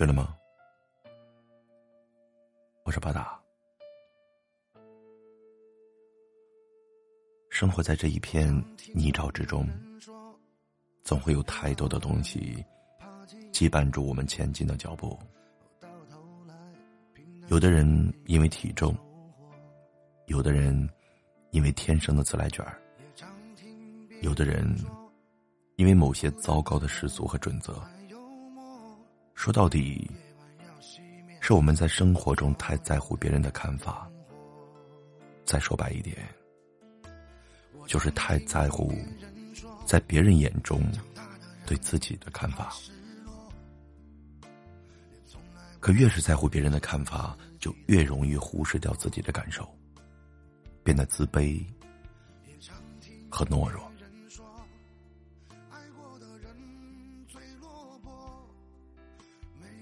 睡了吗？我是巴达。生活在这一片泥沼之中，总会有太多的东西羁绊住我们前进的脚步。有的人因为体重，有的人因为天生的自来卷儿，有的人因为某些糟糕的世俗和准则。说到底，是我们在生活中太在乎别人的看法。再说白一点，就是太在乎在别人眼中对自己的看法。可越是在乎别人的看法，就越容易忽视掉自己的感受，变得自卑和懦弱。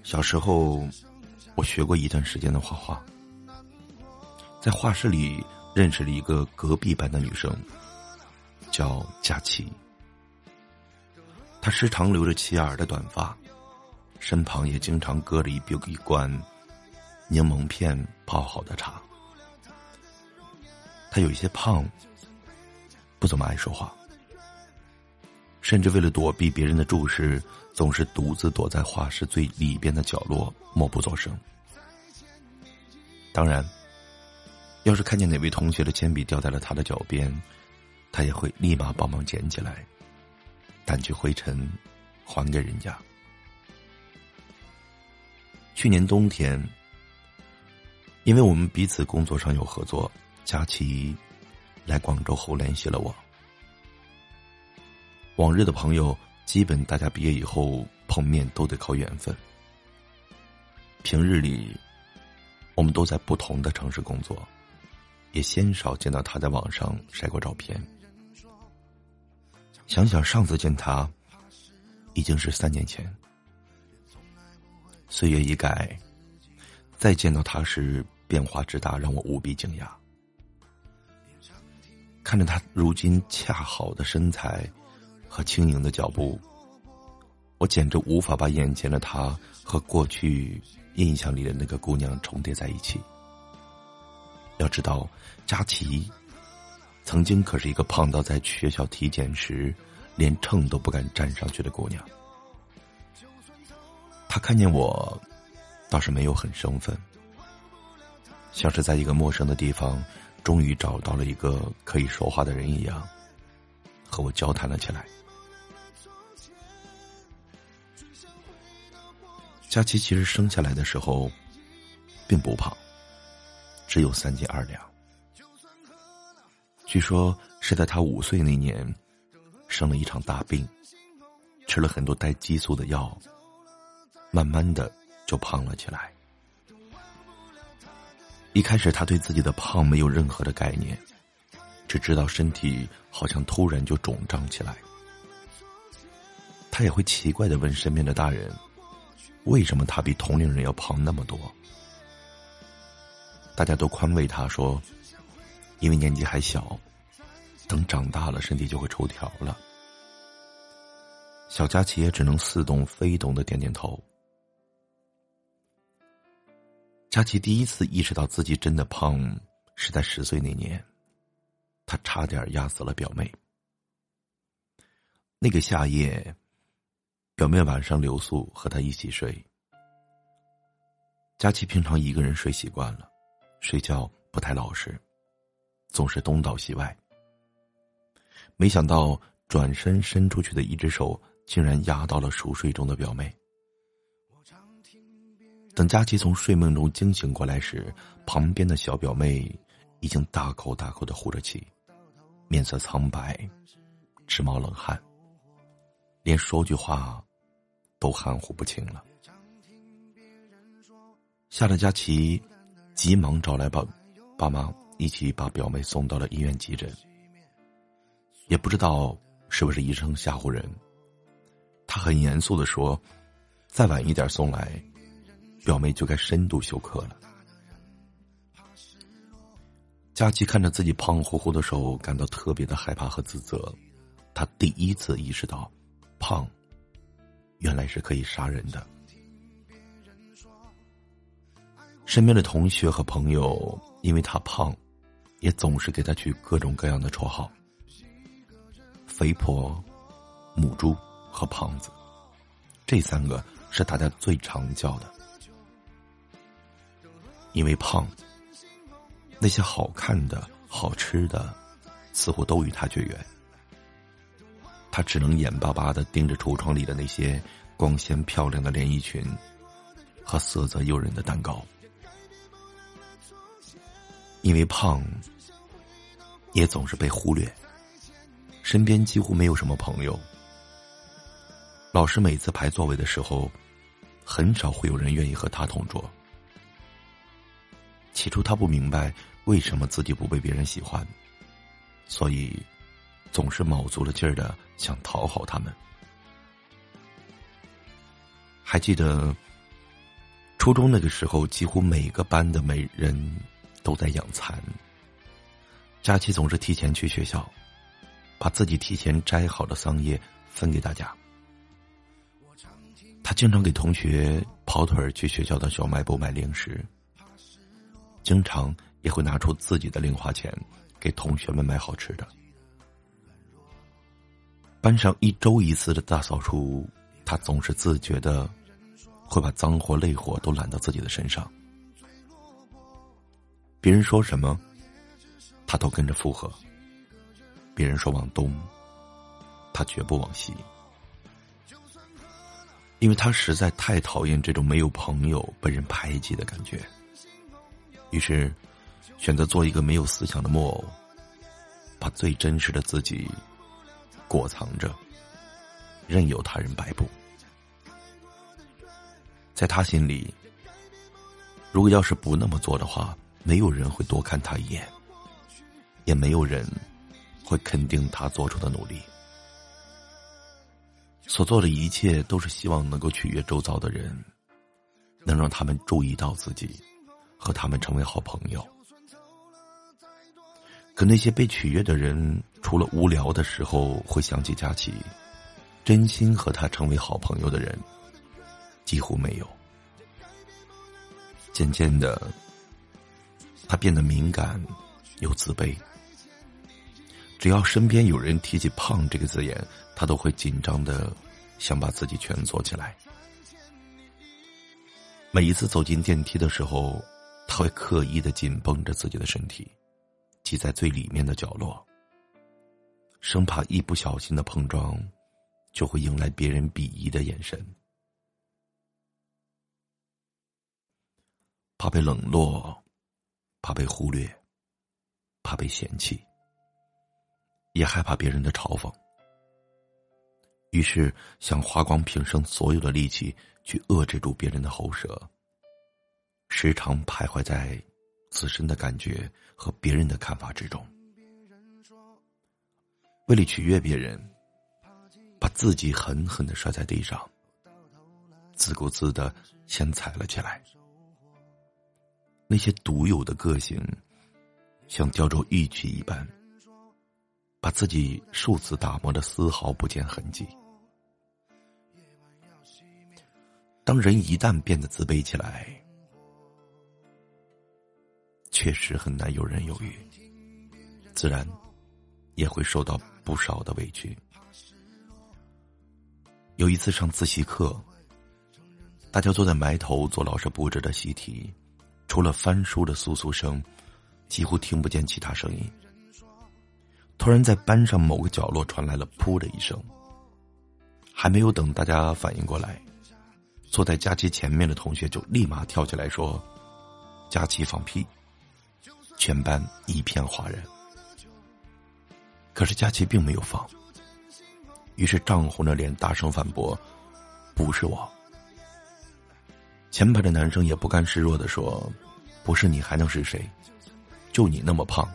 小时候，我学过一段时间的画画，在画室里认识了一个隔壁班的女生，叫佳琪。她时常留着齐耳的短发，身旁也经常搁着一一罐柠檬片泡好的茶。她有一些胖，不怎么爱说话。甚至为了躲避别人的注视，总是独自躲在画室最里边的角落，默不作声。当然，要是看见哪位同学的铅笔掉在了他的脚边，他也会立马帮忙捡起来，掸去灰尘，还给人家。去年冬天，因为我们彼此工作上有合作，佳琪来广州后联系了我。往日的朋友，基本大家毕业以后碰面都得靠缘分。平日里，我们都在不同的城市工作，也鲜少见到他在网上晒过照片。想想上次见他，已经是三年前。岁月已改，再见到他时变化之大，让我无比惊讶。看着他如今恰好的身材。和轻盈的脚步，我简直无法把眼前的她和过去印象里的那个姑娘重叠在一起。要知道，佳琪曾经可是一个胖到在学校体检时连秤都不敢站上去的姑娘。她看见我，倒是没有很生分，像是在一个陌生的地方终于找到了一个可以说话的人一样，和我交谈了起来。佳琪其实生下来的时候，并不胖，只有三斤二两。据说是在她五岁那年，生了一场大病，吃了很多带激素的药，慢慢的就胖了起来。一开始，他对自己的胖没有任何的概念，只知道身体好像突然就肿胀起来。他也会奇怪的问身边的大人。为什么他比同龄人要胖那么多？大家都宽慰他说：“因为年纪还小，等长大了身体就会抽条了。”小佳琪也只能似懂非懂的点点头。佳琪第一次意识到自己真的胖，是在十岁那年，他差点压死了表妹。那个夏夜。表妹晚上留宿和他一起睡。佳琪平常一个人睡习惯了，睡觉不太老实，总是东倒西歪。没想到转身伸出去的一只手竟然压到了熟睡中的表妹。等佳琪从睡梦中惊醒过来时，旁边的小表妹已经大口大口的呼着气，面色苍白，直冒冷汗，连说句话。都含糊不清了，吓得佳琪急忙找来爸爸妈一起把表妹送到了医院急诊。也不知道是不是医生吓唬人，他很严肃的说：“再晚一点送来，表妹就该深度休克了。”佳琪看着自己胖乎乎的手，感到特别的害怕和自责。他第一次意识到，胖。原来是可以杀人的。身边的同学和朋友因为他胖，也总是给他取各种各样的绰号：肥婆、母猪和胖子。这三个是大家最常叫的。因为胖，那些好看的好吃的，似乎都与他绝缘。他只能眼巴巴的盯着橱窗里的那些光鲜漂亮的连衣裙和色泽诱人的蛋糕。因为胖，也总是被忽略，身边几乎没有什么朋友。老师每次排座位的时候，很少会有人愿意和他同桌。起初他不明白为什么自己不被别人喜欢，所以总是卯足了劲儿的想讨好他们。还记得初中那个时候，几乎每个班的每人都在养蚕。佳琪总是提前去学校，把自己提前摘好的桑叶分给大家。他经常给同学跑腿去学校的小卖部买零食。经常也会拿出自己的零花钱，给同学们买好吃的。班上一周一次的大扫除，他总是自觉的会把脏活累活都揽到自己的身上。别人说什么，他都跟着附和。别人说往东，他绝不往西，因为他实在太讨厌这种没有朋友、被人排挤的感觉。于是，选择做一个没有思想的木偶，把最真实的自己裹藏着，任由他人摆布。在他心里，如果要是不那么做的话，没有人会多看他一眼，也没有人会肯定他做出的努力。所做的一切都是希望能够取悦周遭的人，能让他们注意到自己。和他们成为好朋友，可那些被取悦的人，除了无聊的时候会想起佳琪，真心和他成为好朋友的人，几乎没有。渐渐的，他变得敏感又自卑。只要身边有人提起“胖”这个字眼，他都会紧张的想把自己蜷缩起来。每一次走进电梯的时候。他会刻意的紧绷着自己的身体，挤在最里面的角落，生怕一不小心的碰撞，就会迎来别人鄙夷的眼神。怕被冷落，怕被忽略，怕被嫌弃，也害怕别人的嘲讽。于是想花光平生所有的力气去遏制住别人的喉舌。时常徘徊在自身的感觉和别人的看法之中，为了取悦别人，把自己狠狠的摔在地上，自顾自的先踩了起来。那些独有的个性，像雕琢玉器一般，把自己数次打磨的丝毫不见痕迹。当人一旦变得自卑起来，确实很难游刃有余，自然也会受到不少的委屈。有一次上自习课，大家坐在埋头做老师布置的习题，除了翻书的簌簌声，几乎听不见其他声音。突然，在班上某个角落传来了“噗”的一声，还没有等大家反应过来，坐在佳琪前面的同学就立马跳起来说：“佳琪放屁。”全班一片哗然，可是佳琪并没有放，于是涨红着脸大声反驳：“不是我。”前排的男生也不甘示弱的说：“不是你还能是谁？就你那么胖，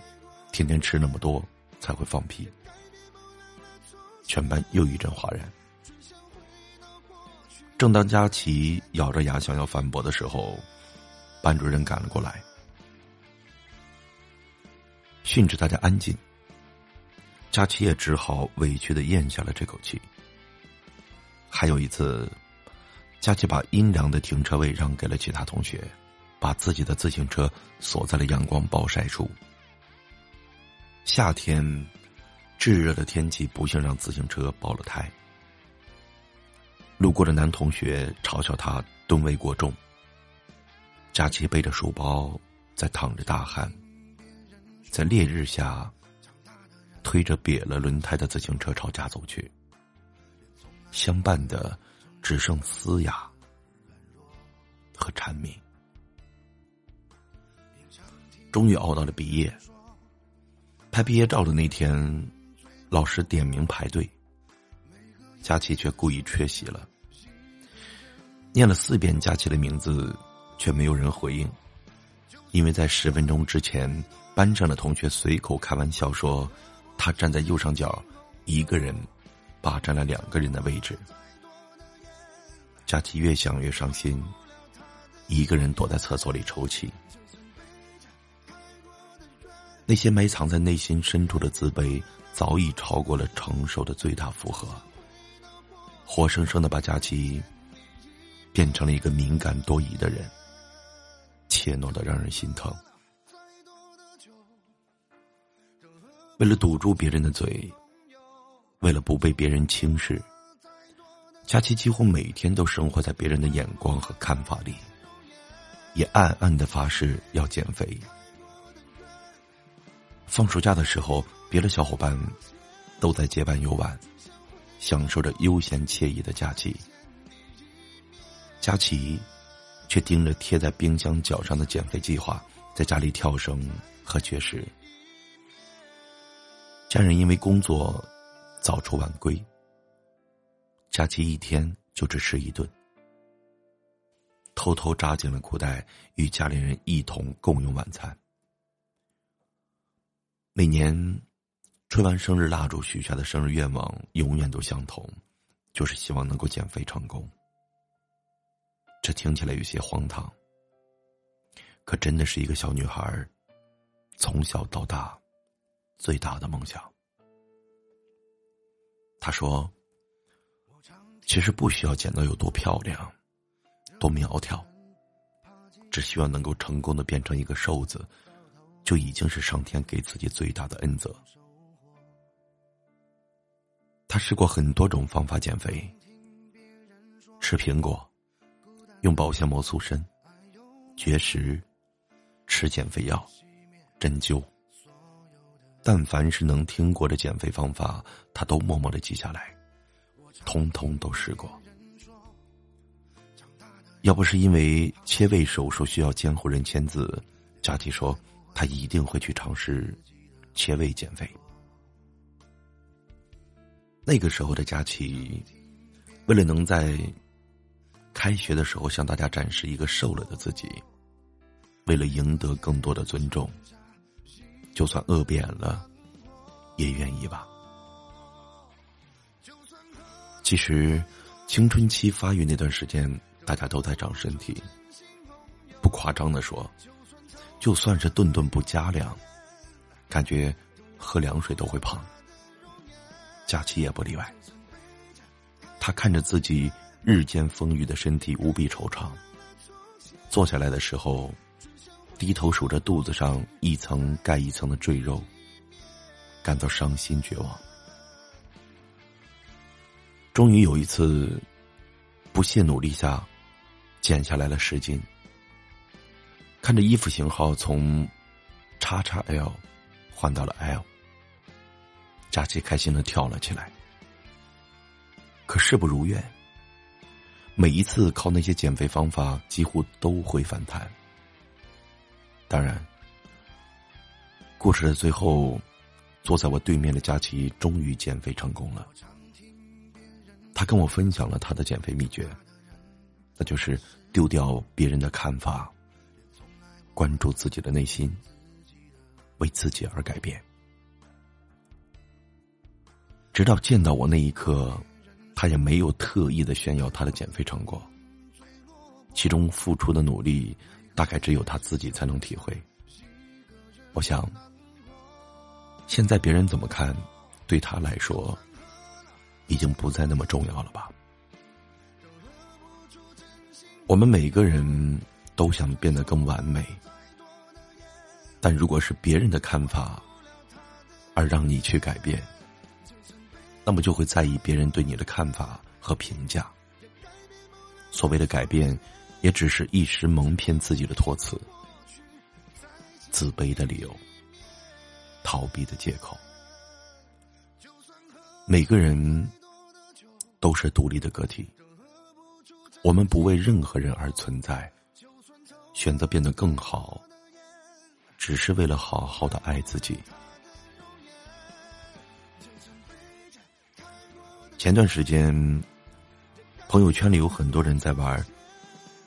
天天吃那么多才会放屁。”全班又一阵哗然。正当佳琪咬着牙想要反驳的时候，班主任赶了过来。训斥大家安静，佳琪也只好委屈的咽下了这口气。还有一次，佳琪把阴凉的停车位让给了其他同学，把自己的自行车锁在了阳光暴晒处。夏天，炙热的天气不幸让自行车爆了胎。路过的男同学嘲笑他吨位过重。佳琪背着书包，在淌着大汗，在烈日下推着瘪了轮胎的自行车朝家走去。相伴的只剩嘶哑和蝉鸣。终于熬到了毕业。拍毕业照的那天，老师点名排队，佳琪却故意缺席了。念了四遍佳琪的名字，却没有人回应，因为在十分钟之前，班上的同学随口开玩笑说，他站在右上角，一个人霸占了两个人的位置。佳琪越想越伤心，一个人躲在厕所里抽泣。那些埋藏在内心深处的自卑，早已超过了承受的最大负荷，活生生的把佳琪变成了一个敏感多疑的人，怯懦的让人心疼。为了堵住别人的嘴，为了不被别人轻视，佳琪几乎每天都生活在别人的眼光和看法里，也暗暗的发誓要减肥。放暑假的时候，别的小伙伴都在结伴游玩，享受着悠闲惬意的假期。佳琪却盯着贴在冰箱角上的减肥计划，在家里跳绳和绝食。家人因为工作早出晚归，假期一天就只吃一顿，偷偷扎紧了裤带，与家里人一同共用晚餐。每年吹完生日蜡烛，许下的生日愿望永远都相同，就是希望能够减肥成功。这听起来有些荒唐，可真的是一个小女孩从小到大最大的梦想。他说：“其实不需要减到有多漂亮、多苗条，只需要能够成功的变成一个瘦子。”就已经是上天给自己最大的恩泽。他试过很多种方法减肥，吃苹果，用保鲜膜塑身，绝食，吃减肥药，针灸。但凡是能听过的减肥方法，他都默默的记下来，通通都试过。要不是因为切胃手术需要监护人签字，佳琪说。他一定会去尝试切胃减肥。那个时候的佳琪，为了能在开学的时候向大家展示一个瘦了的自己，为了赢得更多的尊重，就算饿扁了，也愿意吧。其实，青春期发育那段时间，大家都在长身体。不夸张的说。就算是顿顿不加粮，感觉喝凉水都会胖。假期也不例外。他看着自己日渐丰腴的身体，无比惆怅。坐下来的时候，低头数着肚子上一层盖一层的赘肉，感到伤心绝望。终于有一次，不懈努力下，减下来了十斤。看着衣服型号从叉叉 L 换到了 L，佳琪开心的跳了起来。可事不如愿，每一次靠那些减肥方法几乎都会反弹。当然，故事的最后，坐在我对面的佳琪终于减肥成功了。他跟我分享了他的减肥秘诀，那就是丢掉别人的看法。关注自己的内心，为自己而改变。直到见到我那一刻，他也没有特意的炫耀他的减肥成果。其中付出的努力，大概只有他自己才能体会。我想，现在别人怎么看，对他来说，已经不再那么重要了吧。我们每个人。都想变得更完美。但如果是别人的看法，而让你去改变，那么就会在意别人对你的看法和评价。所谓的改变，也只是一时蒙骗自己的托词，自卑的理由，逃避的借口。每个人都是独立的个体，我们不为任何人而存在，选择变得更好。只是为了好好的爱自己。前段时间，朋友圈里有很多人在玩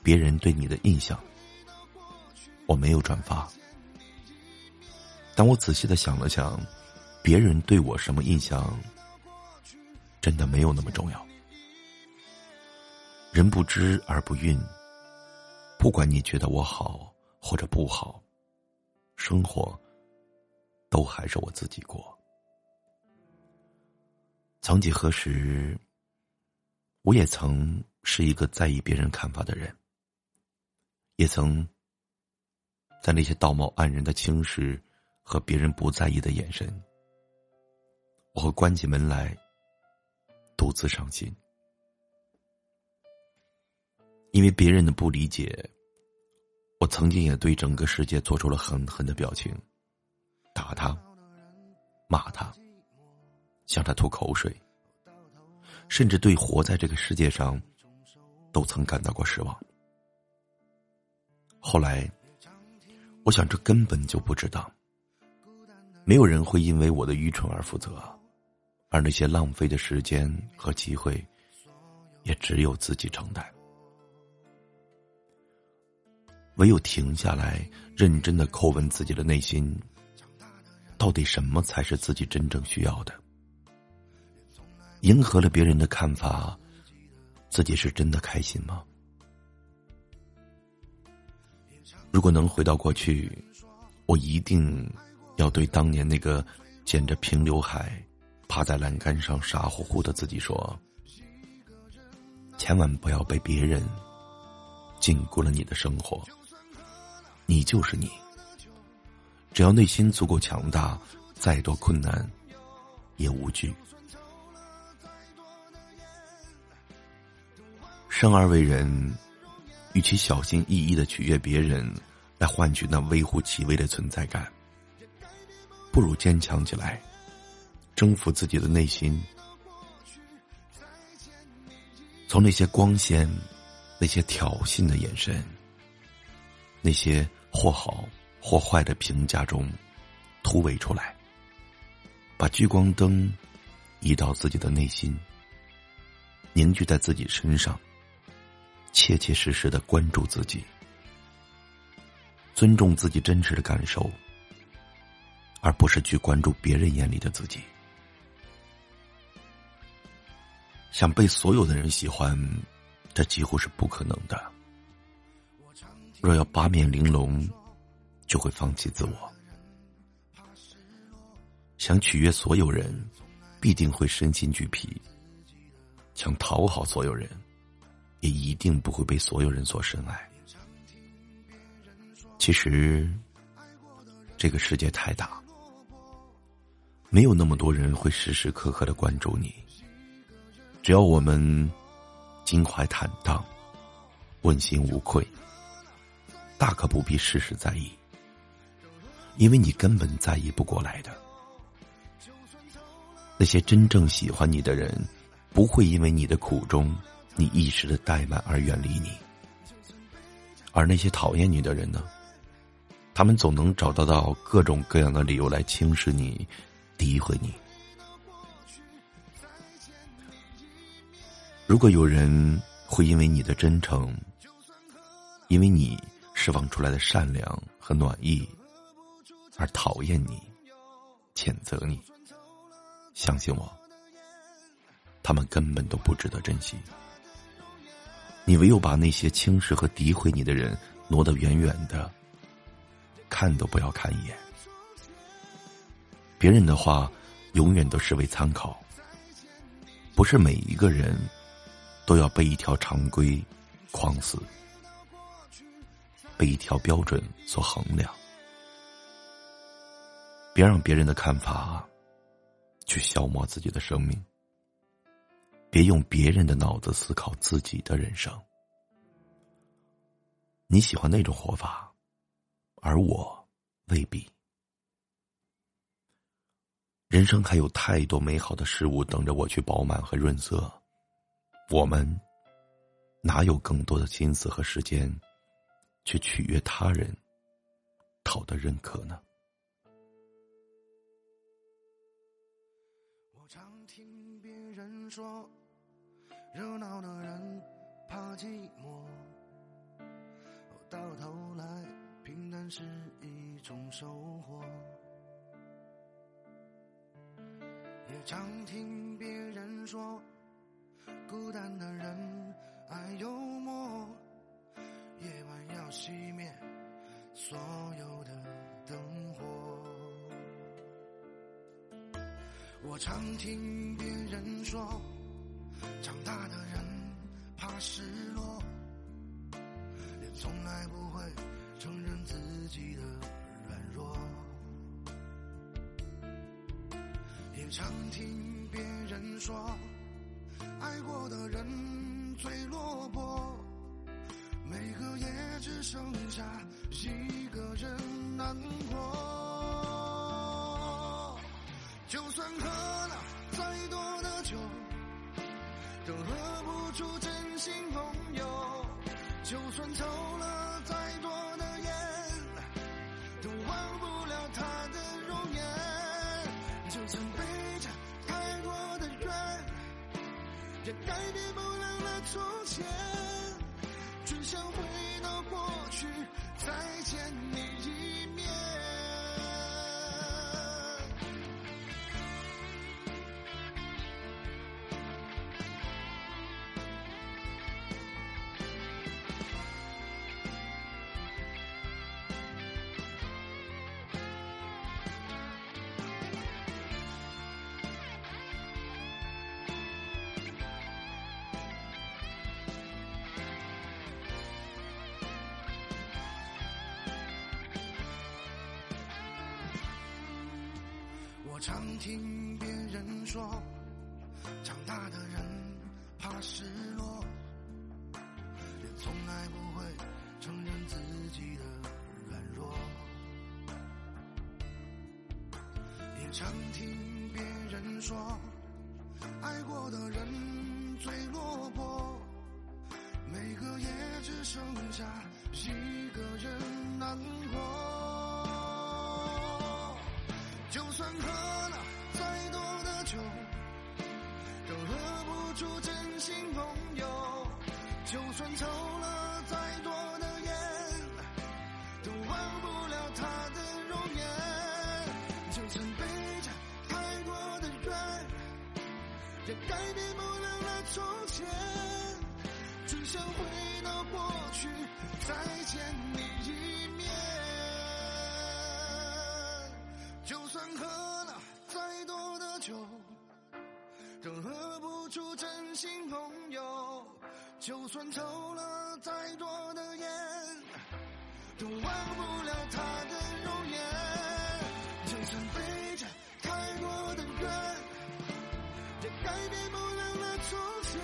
别人对你的印象，我没有转发。但我仔细的想了想，别人对我什么印象，真的没有那么重要。人不知而不愠，不管你觉得我好或者不好。生活，都还是我自己过。曾几何时，我也曾是一个在意别人看法的人，也曾在那些道貌岸然的轻视和别人不在意的眼神，我会关起门来独自伤心，因为别人的不理解。我曾经也对整个世界做出了狠狠的表情，打他，骂他，向他吐口水，甚至对活在这个世界上，都曾感到过失望。后来，我想这根本就不值当，没有人会因为我的愚蠢而负责，而那些浪费的时间和机会，也只有自己承担。唯有停下来，认真的叩问自己的内心，到底什么才是自己真正需要的？迎合了别人的看法，自己是真的开心吗？如果能回到过去，我一定要对当年那个剪着平刘海、趴在栏杆上傻乎乎的自己说：千万不要被别人禁锢了你的生活。你就是你，只要内心足够强大，再多困难也无惧。生而为人，与其小心翼翼的取悦别人，来换取那微乎其微的存在感，不如坚强起来，征服自己的内心，从那些光鲜、那些挑衅的眼神、那些。或好或坏的评价中，突围出来，把聚光灯移到自己的内心，凝聚在自己身上，切切实实的关注自己，尊重自己真实的感受，而不是去关注别人眼里的自己。想被所有的人喜欢，这几乎是不可能的。若要八面玲珑，就会放弃自我。想取悦所有人，必定会身心俱疲。想讨好所有人，也一定不会被所有人所深爱。其实，这个世界太大，没有那么多人会时时刻刻的关注你。只要我们襟怀坦荡，问心无愧。大可不必事事在意，因为你根本在意不过来的。那些真正喜欢你的人，不会因为你的苦衷、你一时的怠慢而远离你；而那些讨厌你的人呢？他们总能找得到各种各样的理由来轻视你、诋毁你。如果有人会因为你的真诚，因为你。释放出来的善良和暖意，而讨厌你、谴责你，相信我，他们根本都不值得珍惜。你唯有把那些轻视和诋毁你的人挪得远远的，看都不要看一眼。别人的话，永远都视为参考，不是每一个人都要被一条常规框死。被一条标准所衡量。别让别人的看法去消磨自己的生命。别用别人的脑子思考自己的人生。你喜欢那种活法，而我未必。人生还有太多美好的事物等着我去饱满和润色，我们哪有更多的心思和时间去取悦他人，讨得认可呢？常听别人说，热闹的人怕寂寞，到头来平淡是一种收获。也常听别人说，孤单的人爱幽默，夜晚要熄灭所有的灯火。我常听别人说，长大的人怕失落，也从来不会承认自己的软弱。也常听别人说，爱过的人最落魄，每个夜只剩下一个人难过。就算喝了再多的酒，都喝不出真心朋友；就算抽了再多的烟，都忘不了他的容颜。就算背着太多的怨，也改变不了那从前。只想回到过去，再见你一我常听别人说，长大的人怕失落，也从来不会承认自己的软弱。也常听别人说，爱过的人最落魄，每个夜只剩下一个人难过。就算喝了再多的酒，都喝不出真心朋友；就算抽了再多的烟，都忘不了他的容颜。就算背着太多的怨，也改变不了那从前。只想回到过去，再见你一面。就算喝了再多的酒，都喝不出真心朋友；就算抽了再多的烟，都忘不了他的容颜。就算背着太多的怨，也改变不了那从前。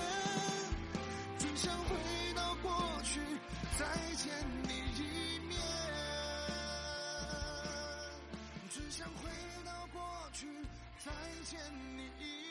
只想回到过去，再见你想回到过去，再见你。一